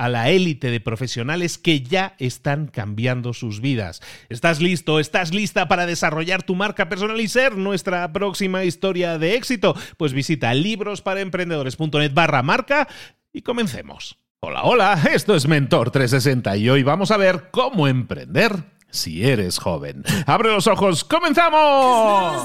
a la élite de profesionales que ya están cambiando sus vidas. ¿Estás listo? ¿Estás lista para desarrollar tu marca personal y ser nuestra próxima historia de éxito? Pues visita librosparaemprendedores.net barra marca y comencemos. Hola, hola, esto es Mentor 360 y hoy vamos a ver cómo emprender si eres joven. ¡Abre los ojos! ¡Comenzamos!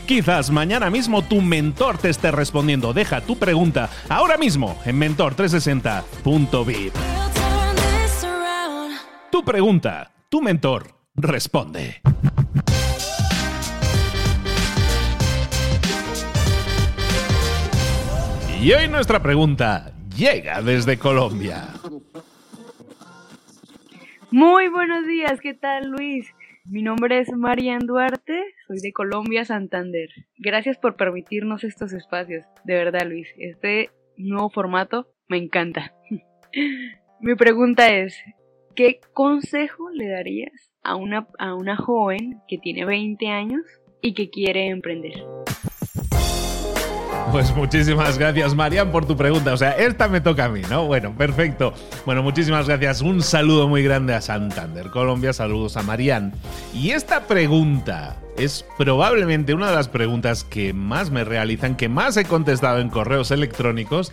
quizás mañana mismo tu mentor te esté respondiendo. Deja tu pregunta ahora mismo en mentor 360vip Tu pregunta, tu mentor responde. Y hoy nuestra pregunta llega desde Colombia. Muy buenos días, ¿qué tal Luis? Mi nombre es Marian Duarte, soy de Colombia, Santander. Gracias por permitirnos estos espacios. De verdad, Luis, este nuevo formato me encanta. Mi pregunta es, ¿qué consejo le darías a una, a una joven que tiene 20 años y que quiere emprender? Pues muchísimas gracias, Marian, por tu pregunta. O sea, esta me toca a mí, ¿no? Bueno, perfecto. Bueno, muchísimas gracias. Un saludo muy grande a Santander, Colombia. Saludos a Marian. Y esta pregunta es probablemente una de las preguntas que más me realizan, que más he contestado en correos electrónicos,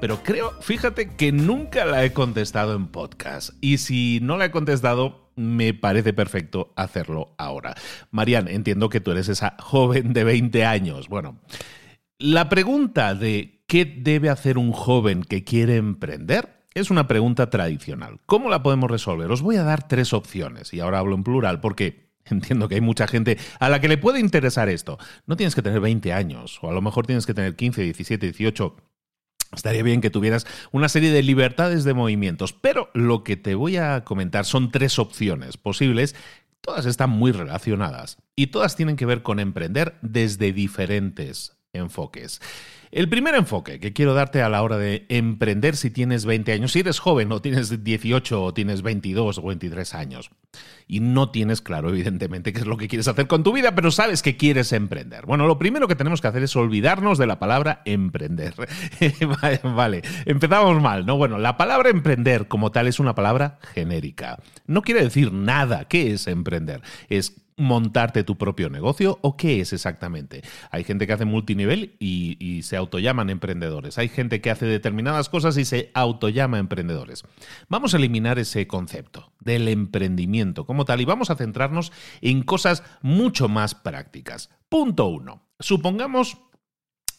pero creo, fíjate que nunca la he contestado en podcast. Y si no la he contestado, me parece perfecto hacerlo ahora. Marian, entiendo que tú eres esa joven de 20 años. Bueno, la pregunta de qué debe hacer un joven que quiere emprender es una pregunta tradicional. ¿Cómo la podemos resolver? Os voy a dar tres opciones, y ahora hablo en plural porque entiendo que hay mucha gente a la que le puede interesar esto. No tienes que tener 20 años, o a lo mejor tienes que tener 15, 17, 18 Estaría bien que tuvieras una serie de libertades de movimientos, pero lo que te voy a comentar son tres opciones posibles. Todas están muy relacionadas y todas tienen que ver con emprender desde diferentes enfoques. El primer enfoque que quiero darte a la hora de emprender si tienes 20 años, si eres joven o tienes 18 o tienes 22 o 23 años y no tienes claro evidentemente qué es lo que quieres hacer con tu vida, pero sabes que quieres emprender. Bueno, lo primero que tenemos que hacer es olvidarnos de la palabra emprender. vale, empezamos mal, ¿no? Bueno, la palabra emprender como tal es una palabra genérica. No quiere decir nada. ¿Qué es emprender? Es montarte tu propio negocio o qué es exactamente? Hay gente que hace multinivel y, se autollaman emprendedores. Hay gente que hace determinadas cosas y se autollama emprendedores. Vamos a eliminar ese concepto del emprendimiento como tal y vamos a centrarnos en cosas mucho más prácticas. Punto uno. Supongamos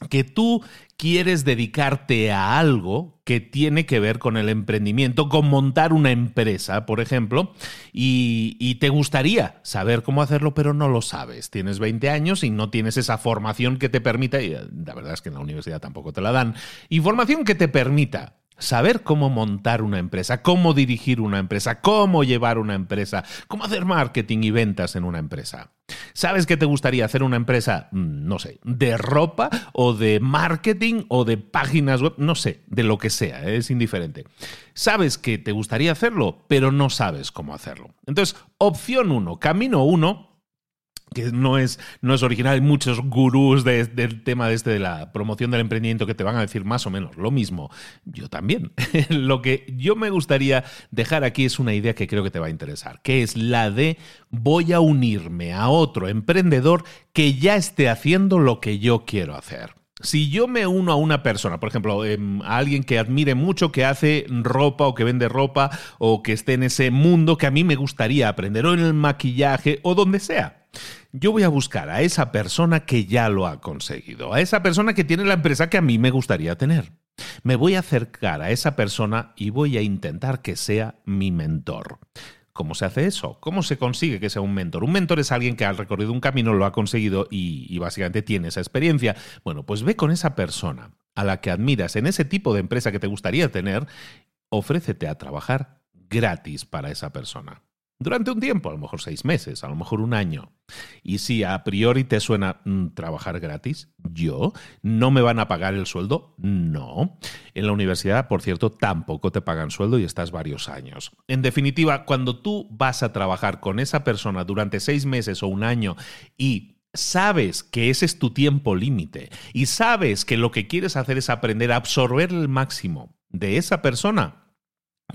que tú quieres dedicarte a algo que tiene que ver con el emprendimiento, con montar una empresa, por ejemplo, y, te gustaría saber cómo hacerlo, pero no lo sabes. Tienes 20 años y no tienes esa formación que te permita, y la verdad es que en la universidad tampoco te la dan, información que te permita saber cómo montar una empresa, cómo dirigir una empresa, cómo llevar una empresa, cómo hacer marketing y ventas en una empresa. ¿Sabes que te gustaría hacer una empresa, mm, no sé, de ropa o de marketing o de páginas web? No sé, de lo que sea, ¿eh? es indiferente. Sabes que te gustaría hacerlo, pero no sabes cómo hacerlo. Entonces, opción uno, camino uno, que no es, no es original. Hay muchos gurús del tema de este de la promoción del emprendimiento que te van a decir más o menos lo mismo. Yo también. lo que yo me gustaría dejar aquí es una idea que creo que te va a interesar, que es la de voy a unirme a otro emprendedor que ya esté haciendo lo que yo quiero hacer. Si yo me uno a una persona, por ejemplo, em, a alguien que admire mucho, que hace ropa o que vende ropa o que esté en ese mundo que a mí me gustaría aprender, o en el maquillaje o donde sea, yo voy a buscar a esa persona que ya lo ha conseguido, a esa persona que tiene la empresa que a mí me gustaría tener. Me voy a acercar a esa persona y voy a intentar que sea mi mentor. ¿Cómo se hace eso? ¿Cómo se consigue que sea un mentor? Un mentor es alguien que ha recorrido un camino, lo ha conseguido y, y, básicamente tiene esa experiencia. Bueno, pues ve con esa persona a la que admiras en ese tipo de empresa que te gustaría tener, ofrécete a trabajar gratis para esa persona durante un tiempo, a lo mejor seis meses, a lo mejor un año. Y si a priori te suena mm, trabajar gratis, yo, ¿no me van a pagar el sueldo? No. En la universidad, por cierto, tampoco te pagan sueldo y estás varios años. En definitiva, cuando tú vas a trabajar con esa persona durante seis meses o un año y sabes que ese es tu tiempo límite y sabes que lo que quieres hacer es aprender a absorber el máximo de esa persona,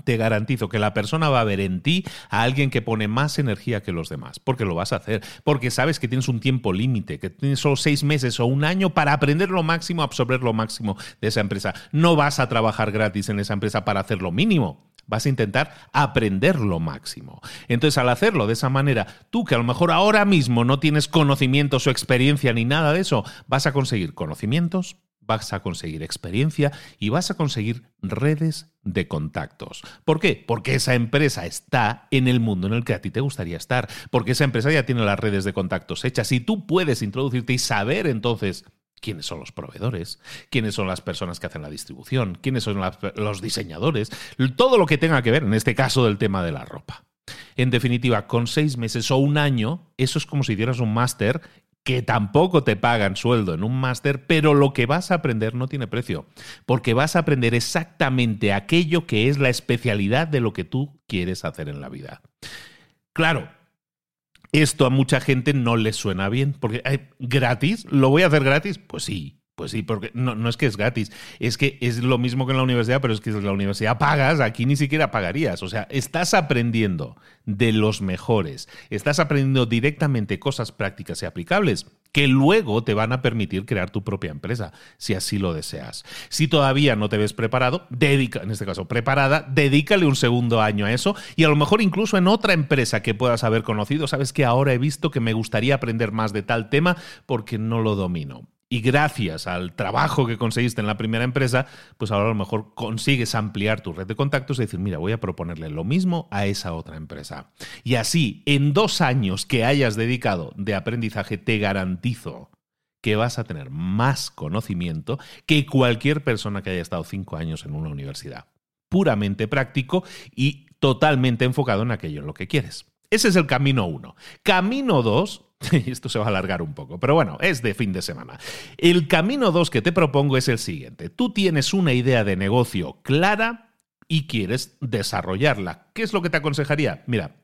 te garantizo que la persona va a ver en ti a alguien que pone más energía que los demás, porque lo vas a hacer, porque sabes que tienes un tiempo límite, que tienes solo seis meses o un año para aprender lo máximo, absorber lo máximo de esa empresa. No vas a trabajar gratis en esa empresa para hacer lo mínimo. Vas a intentar aprender lo máximo. Entonces, al hacerlo de esa manera, tú que a lo mejor ahora mismo no tienes conocimientos o experiencia ni nada de eso, vas a conseguir conocimientos, vas a conseguir experiencia y vas a conseguir redes de contactos. ¿Por qué? Porque esa empresa está en el mundo en el que a ti te gustaría estar, porque esa empresa ya tiene las redes de contactos hechas y tú puedes introducirte y saber entonces quiénes son los proveedores, quiénes son las personas que hacen la distribución, quiénes son los diseñadores, todo lo que tenga que ver, en este caso, del tema de la ropa. En definitiva, con seis meses o un año, eso es como si dieras un máster que tampoco te pagan sueldo en un máster, pero lo que vas a aprender no tiene precio, porque vas a aprender exactamente aquello que es la especialidad de lo que tú quieres hacer en la vida. Claro, esto a mucha gente no le suena bien, porque gratis, ¿lo voy a hacer gratis? Pues sí, pues sí, porque no, no, es que es gratis, es que es lo mismo que en la universidad, pero es que en la universidad pagas, aquí ni siquiera pagarías. O sea, estás aprendiendo de los mejores, estás aprendiendo directamente cosas prácticas y aplicables que luego te van a permitir crear tu propia empresa, si así lo deseas. Si todavía no te ves preparado, dedica, en este caso preparada, dedícale un segundo año a eso y a lo mejor incluso en otra empresa que puedas haber conocido, sabes que ahora he visto que me gustaría aprender más de tal tema porque no lo domino y gracias al trabajo que conseguiste en la primera empresa, pues ahora a lo mejor consigues ampliar tu red de contactos y decir, mira, voy a proponerle lo mismo a esa otra empresa. Y así, en dos años que hayas dedicado de aprendizaje, te garantizo que vas a tener más conocimiento que cualquier persona que haya estado cinco años en una universidad. Puramente práctico y totalmente enfocado en aquello en lo que quieres. Ese es el camino uno. Camino dos, esto se va a alargar un poco, pero bueno, es de fin de semana. El camino 2 que te propongo es el siguiente. Tú tienes una idea de negocio clara y quieres desarrollarla. ¿Qué es lo que te aconsejaría? Mira,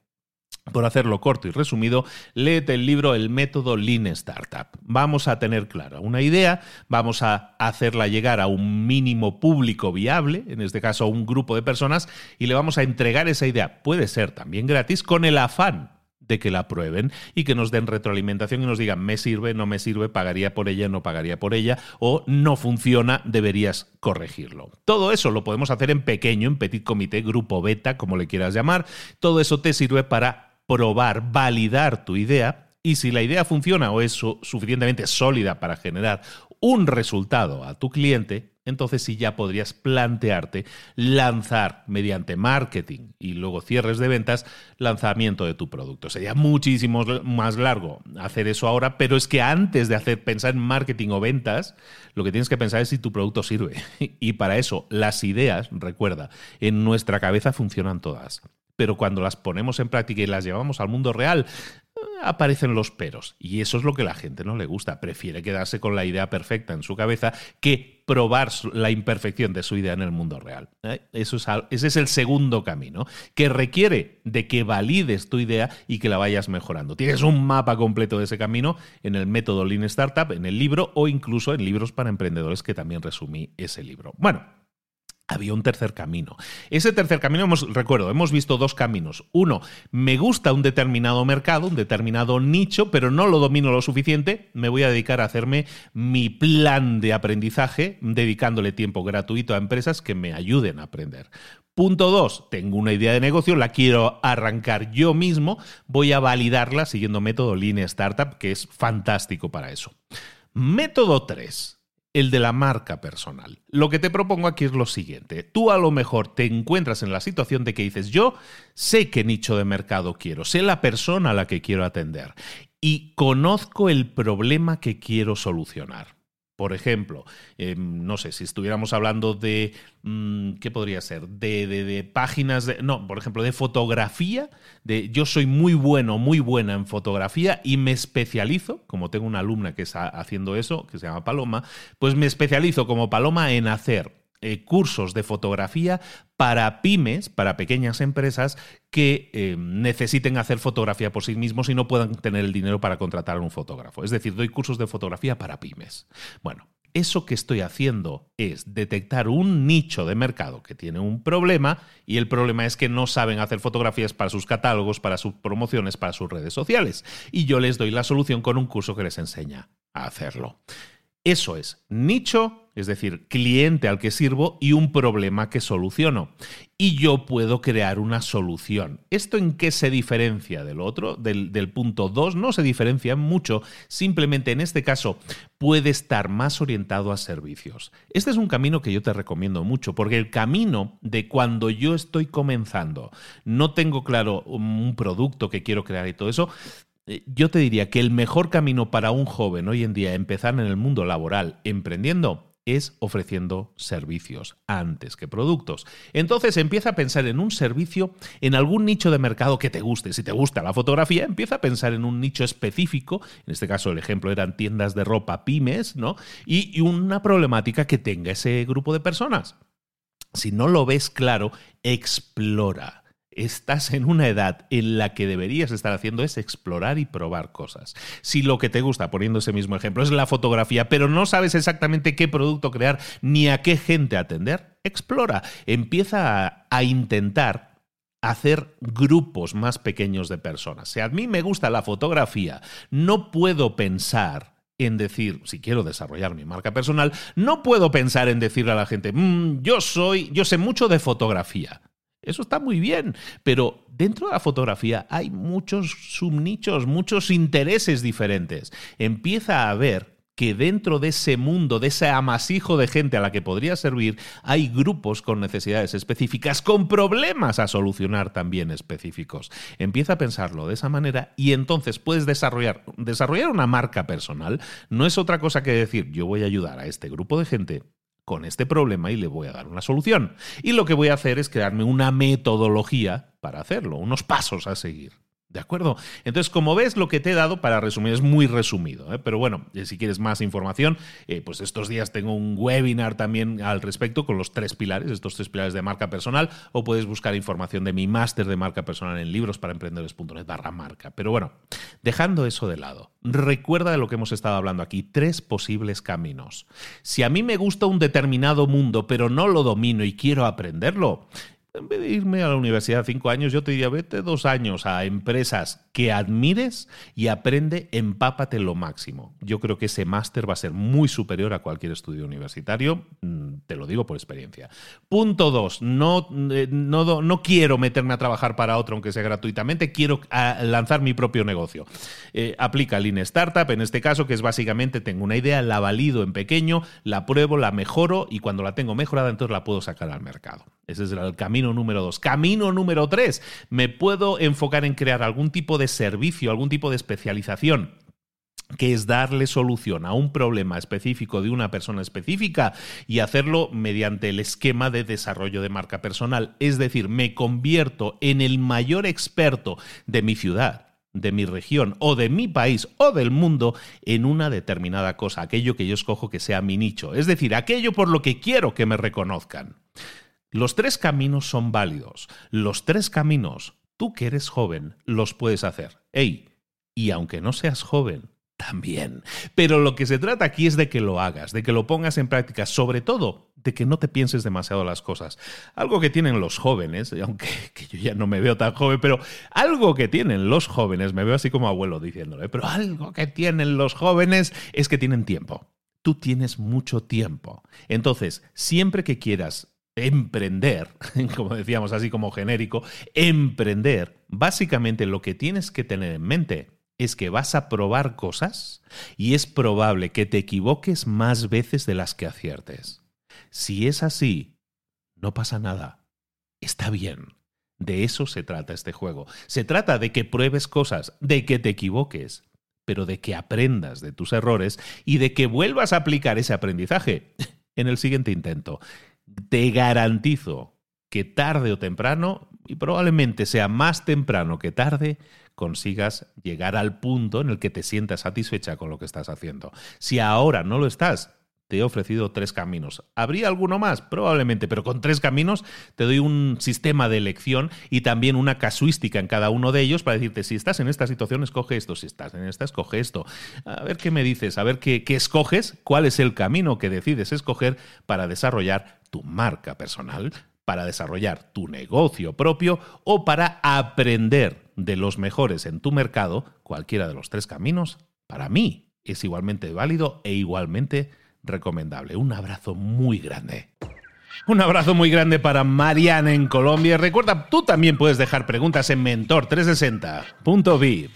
por hacerlo corto y resumido, léete el libro El método Lean Startup. Vamos a tener clara una idea, vamos a hacerla llegar a un mínimo público viable, en este caso a un grupo de personas, y le vamos a entregar esa idea, puede ser también gratis, con el afán de que la prueben y que nos den retroalimentación y nos digan me sirve, no me sirve, pagaría por ella, no pagaría por ella o no funciona, deberías corregirlo. Todo eso lo podemos hacer en pequeño, en petit comité, grupo beta, como le quieras llamar. Todo eso te sirve para probar, validar tu idea y si la idea funciona o es suficientemente sólida para generar un resultado a tu cliente, entonces sí ya podrías plantearte lanzar mediante marketing y luego cierres de ventas lanzamiento de tu producto. Sería muchísimo más largo hacer eso ahora, pero es que antes de hacer pensar en marketing o ventas, lo que tienes que pensar es si tu producto sirve. Y para eso las ideas, recuerda, en nuestra cabeza funcionan todas pero cuando las ponemos en práctica y las llevamos al mundo real, aparecen los peros. Y eso es lo que la gente no le gusta. Prefiere quedarse con la idea perfecta en su cabeza que probar la imperfección de su idea en el mundo real. ¿eh? Eso es, ese es el segundo camino, que requiere de que valides tu idea y que la vayas mejorando. Tienes un mapa completo de ese camino en el método Lean Startup, en el libro o incluso en libros para emprendedores que también resumí ese libro. Bueno, había un tercer camino. Ese tercer camino, hemos, recuerdo, hemos visto dos caminos. Uno, me gusta un determinado mercado, un determinado nicho, pero no lo domino lo suficiente, me voy a dedicar a hacerme mi plan de aprendizaje, dedicándole tiempo gratuito a empresas que me ayuden a aprender. Punto dos, tengo una idea de negocio, la quiero arrancar yo mismo, voy a validarla siguiendo método Lean Startup, que es fantástico para eso. Método 3 el de la marca personal. Lo que te propongo aquí es lo siguiente. Tú a lo mejor te encuentras en la situación de que dices, yo sé qué nicho de mercado quiero, sé la persona a la que quiero atender y conozco el problema que quiero solucionar. Por ejemplo, em, no sé, si estuviéramos hablando de, mm, ¿qué podría ser? De, de, páginas, de, no, por ejemplo, de fotografía, de yo soy muy bueno, muy buena en fotografía y me especializo, como tengo una alumna que está haciendo eso, que se llama Paloma, pues me especializo como Paloma en hacer eh, cursos de fotografía para pymes, para pequeñas empresas que eh, necesiten hacer fotografía por sí mismos y no puedan tener el dinero para contratar a un fotógrafo. Es decir, doy cursos de fotografía para pymes. Bueno, eso que estoy haciendo es detectar un nicho de mercado que tiene un problema y el problema es que no saben hacer fotografías para sus catálogos, para sus promociones, para sus redes sociales. Y yo les doy la solución con un curso que les enseña a hacerlo. Eso es nicho, es decir, cliente al que sirvo y un problema que soluciono. Y yo puedo crear una solución. ¿Esto en qué se diferencia del otro, del, punto 2? No se diferencia mucho, simplemente en este caso puede estar más orientado a servicios. Este es un camino que yo te recomiendo mucho, porque el camino de cuando yo estoy comenzando, no tengo claro un producto que quiero crear y todo eso, yo te diría que el mejor camino para un joven hoy en día empezar en el mundo laboral emprendiendo es ofreciendo servicios antes que productos. Entonces empieza a pensar en un servicio, en algún nicho de mercado que te guste. Si te gusta la fotografía, empieza a pensar en un nicho específico. En este caso el ejemplo eran tiendas de ropa pymes, ¿no? Y, y una problemática que tenga ese grupo de personas. Si no lo ves claro, explora estás en una edad en la que deberías estar haciendo es explorar y probar cosas. Si lo que te gusta, poniendo ese mismo ejemplo, es la fotografía, pero no sabes exactamente qué producto crear ni a qué gente atender, explora, empieza a, intentar hacer grupos más pequeños de personas. Si a mí me gusta la fotografía, no puedo pensar en decir, si quiero desarrollar mi marca personal, no puedo pensar en decirle a la gente, mm, yo soy, yo sé mucho de fotografía. Eso está muy bien, pero dentro de la fotografía hay muchos subnichos, muchos intereses diferentes. Empieza a ver que dentro de ese mundo, de ese amasijo de gente a la que podría servir, hay grupos con necesidades específicas, con problemas a solucionar también específicos. Empieza a pensarlo de esa manera y entonces puedes desarrollar, desarrollar una marca personal. No es otra cosa que decir, yo voy a ayudar a este grupo de gente con este problema y le voy a dar una solución. Y lo que voy a hacer es crearme una metodología para hacerlo, unos pasos a seguir. ¿De acuerdo? Entonces, como ves, lo que te he dado para resumir es muy resumido, ¿eh? pero bueno, eh, si quieres más información, eh, pues estos días tengo un webinar también al respecto con los tres pilares, estos tres pilares de marca personal, o puedes buscar información de mi máster de marca personal en libros para emprendedores.net barra marca. Pero bueno, dejando eso de lado, recuerda de lo que hemos estado hablando aquí, tres posibles caminos. Si a mí me gusta un determinado mundo, pero no lo domino y quiero aprenderlo, en vez de irme a la universidad cinco años, yo te diría, vete dos años a empresas que admires y aprende, empápate lo máximo. Yo creo que ese máster va a ser muy superior a cualquier estudio universitario, mm, te lo digo por experiencia. Punto dos, no, eh, no, no quiero meterme a trabajar para otro, aunque sea gratuitamente, quiero ah, lanzar mi propio negocio. Eh, aplica Lean Startup, en este caso, que es básicamente, tengo una idea, la valido en pequeño, la pruebo, la mejoro y cuando la tengo mejorada, entonces la puedo sacar al mercado. Ese es el camino número dos. Camino número tres, me puedo enfocar en crear algún tipo de servicio, algún tipo de especialización que es darle solución a un problema específico de una persona específica y hacerlo mediante el esquema de desarrollo de marca personal. Es decir, me convierto en el mayor experto de mi ciudad de mi región o de mi país o del mundo en una determinada cosa, aquello que yo escojo que sea mi nicho, es decir, aquello por lo que quiero que me reconozcan. Los tres caminos son válidos. Los tres caminos, tú que eres joven, los puedes hacer. Ey, y aunque no seas joven, también. Pero lo que se trata aquí es de que lo hagas, de que lo pongas en práctica, sobre todo de que no te pienses demasiado las cosas. Algo que tienen los jóvenes, aunque yo ya no me veo tan joven, pero algo que tienen los jóvenes, me veo así como abuelo diciéndole, pero algo que tienen los jóvenes es que tienen tiempo. Tú tienes mucho tiempo. Entonces, siempre que quieras emprender, como decíamos así como genérico, emprender, básicamente lo que tienes que tener en mente es que vas a probar cosas y es probable que te equivoques más veces de las que aciertes. Si es así, no pasa nada. Está bien. De eso se trata este juego. Se trata de que pruebes cosas, de que te equivoques, pero de que aprendas de tus errores y de que vuelvas a aplicar ese aprendizaje en el siguiente intento. Te garantizo que tarde o temprano, y probablemente sea más temprano que tarde, consigas llegar al punto en el que te sientas satisfecha con lo que estás haciendo. Si ahora no lo estás, te he ofrecido tres caminos. ¿Habría alguno más? Probablemente, pero con tres caminos te doy un sistema de elección y también una casuística en cada uno de ellos para decirte, si estás en esta situación, escoge esto, si estás en esta, escoge esto. A ver qué me dices, a ver qué, qué escoges, cuál es el camino que decides escoger para desarrollar tu marca personal, para desarrollar tu negocio propio o para aprender de los mejores en tu mercado, cualquiera de los tres caminos, para mí es igualmente válido e igualmente recomendable. Un abrazo muy grande. Un abrazo muy grande para Mariana en Colombia. Recuerda, tú también puedes dejar preguntas en mentor360.vip.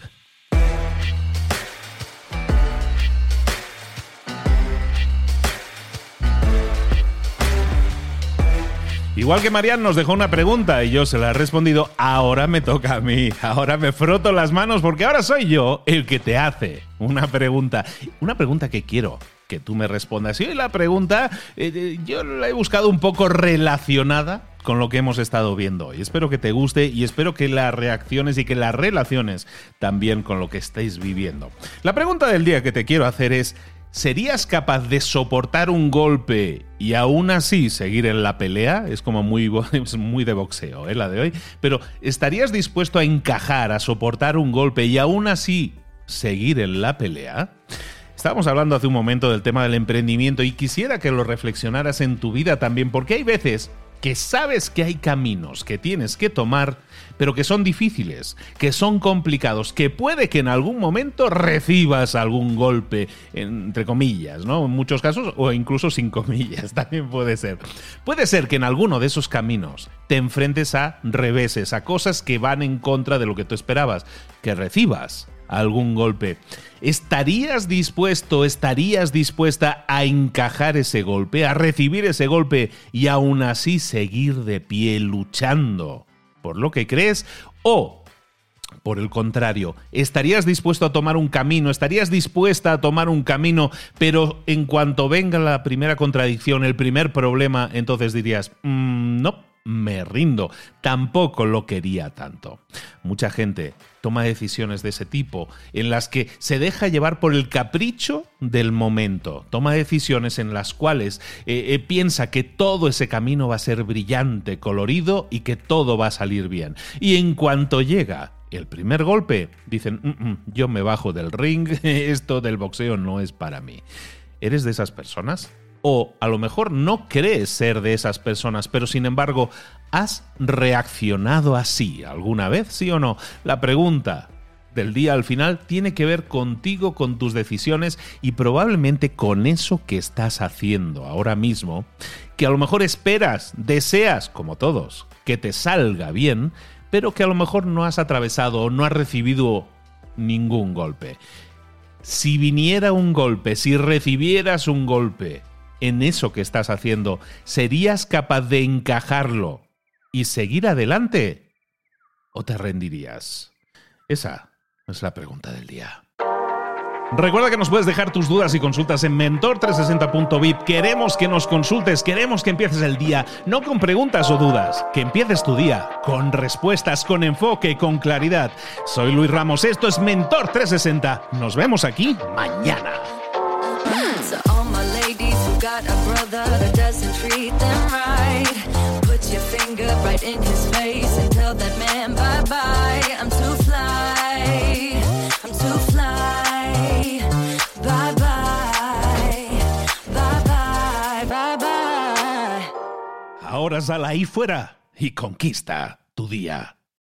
Igual que Marian nos dejó una pregunta y yo se la he respondido, ahora me toca a mí, ahora me froto las manos porque ahora soy yo el que te hace una pregunta. Una pregunta que quiero que tú me respondas. Y la pregunta eh, eh, yo la he buscado un poco relacionada con lo que hemos estado viendo hoy. Espero que te guste y espero que las reacciones y que las relaciones también con lo que estáis viviendo. La pregunta del día que te quiero hacer es, ¿Serías capaz de soportar un golpe y aún así seguir en la pelea? Es como muy, muy de boxeo, ¿eh? la de hoy. Pero ¿estarías dispuesto a encajar, a soportar un golpe y aún así seguir en la pelea? Estábamos hablando hace un momento del tema del emprendimiento y quisiera que lo reflexionaras en tu vida también, porque hay veces que sabes que hay caminos que tienes que tomar, pero que son difíciles, que son complicados, que puede que en algún momento recibas algún golpe, entre comillas, ¿no? En muchos casos, o incluso sin comillas, también puede ser. Puede ser que en alguno de esos caminos te enfrentes a reveses, a cosas que van en contra de lo que tú esperabas, que recibas algún golpe. ¿Estarías dispuesto, estarías dispuesta a encajar ese golpe, a recibir ese golpe y aún así seguir de pie luchando por lo que crees? ¿O por el contrario, ¿estarías dispuesto a tomar un camino? ¿Estarías dispuesta a tomar un camino, pero en cuanto venga la primera contradicción, el primer problema, entonces dirías, mm, no, me rindo. Tampoco lo quería tanto. Mucha gente toma decisiones de ese tipo en las que se deja llevar por el capricho del momento. Toma decisiones en las cuales eh, eh, piensa que todo ese camino va a ser brillante, colorido y que todo va a salir bien. Y en cuanto llega el primer golpe, dicen, mm, mm, yo me bajo del ring, esto del boxeo no es para mí. ¿Eres de esas personas? O a lo mejor no crees ser de esas personas, pero sin embargo ¿Has reaccionado así alguna vez, sí o no? La pregunta del día al final tiene que ver contigo, con tus decisiones y probablemente con eso que estás haciendo ahora mismo, que a lo mejor esperas, deseas, como todos, que te salga bien, pero que a lo mejor no has atravesado o no has recibido ningún golpe. Si viniera un golpe, si recibieras un golpe en eso que estás haciendo, ¿serías capaz de encajarlo y seguir adelante? ¿O te rendirías? Esa es la pregunta del día. Recuerda que nos puedes dejar tus dudas y consultas en mentor360.vip. Queremos que nos consultes, queremos que empieces el día, no con preguntas o dudas, que empieces tu día con respuestas, con enfoque, con claridad. Soy Luis Ramos, esto es Mentor 360. Nos vemos aquí mañana. In his face tell that man bye bye. I'm too fly, bye bye, bye bye. Ahora sal ahí fuera y conquista tu día.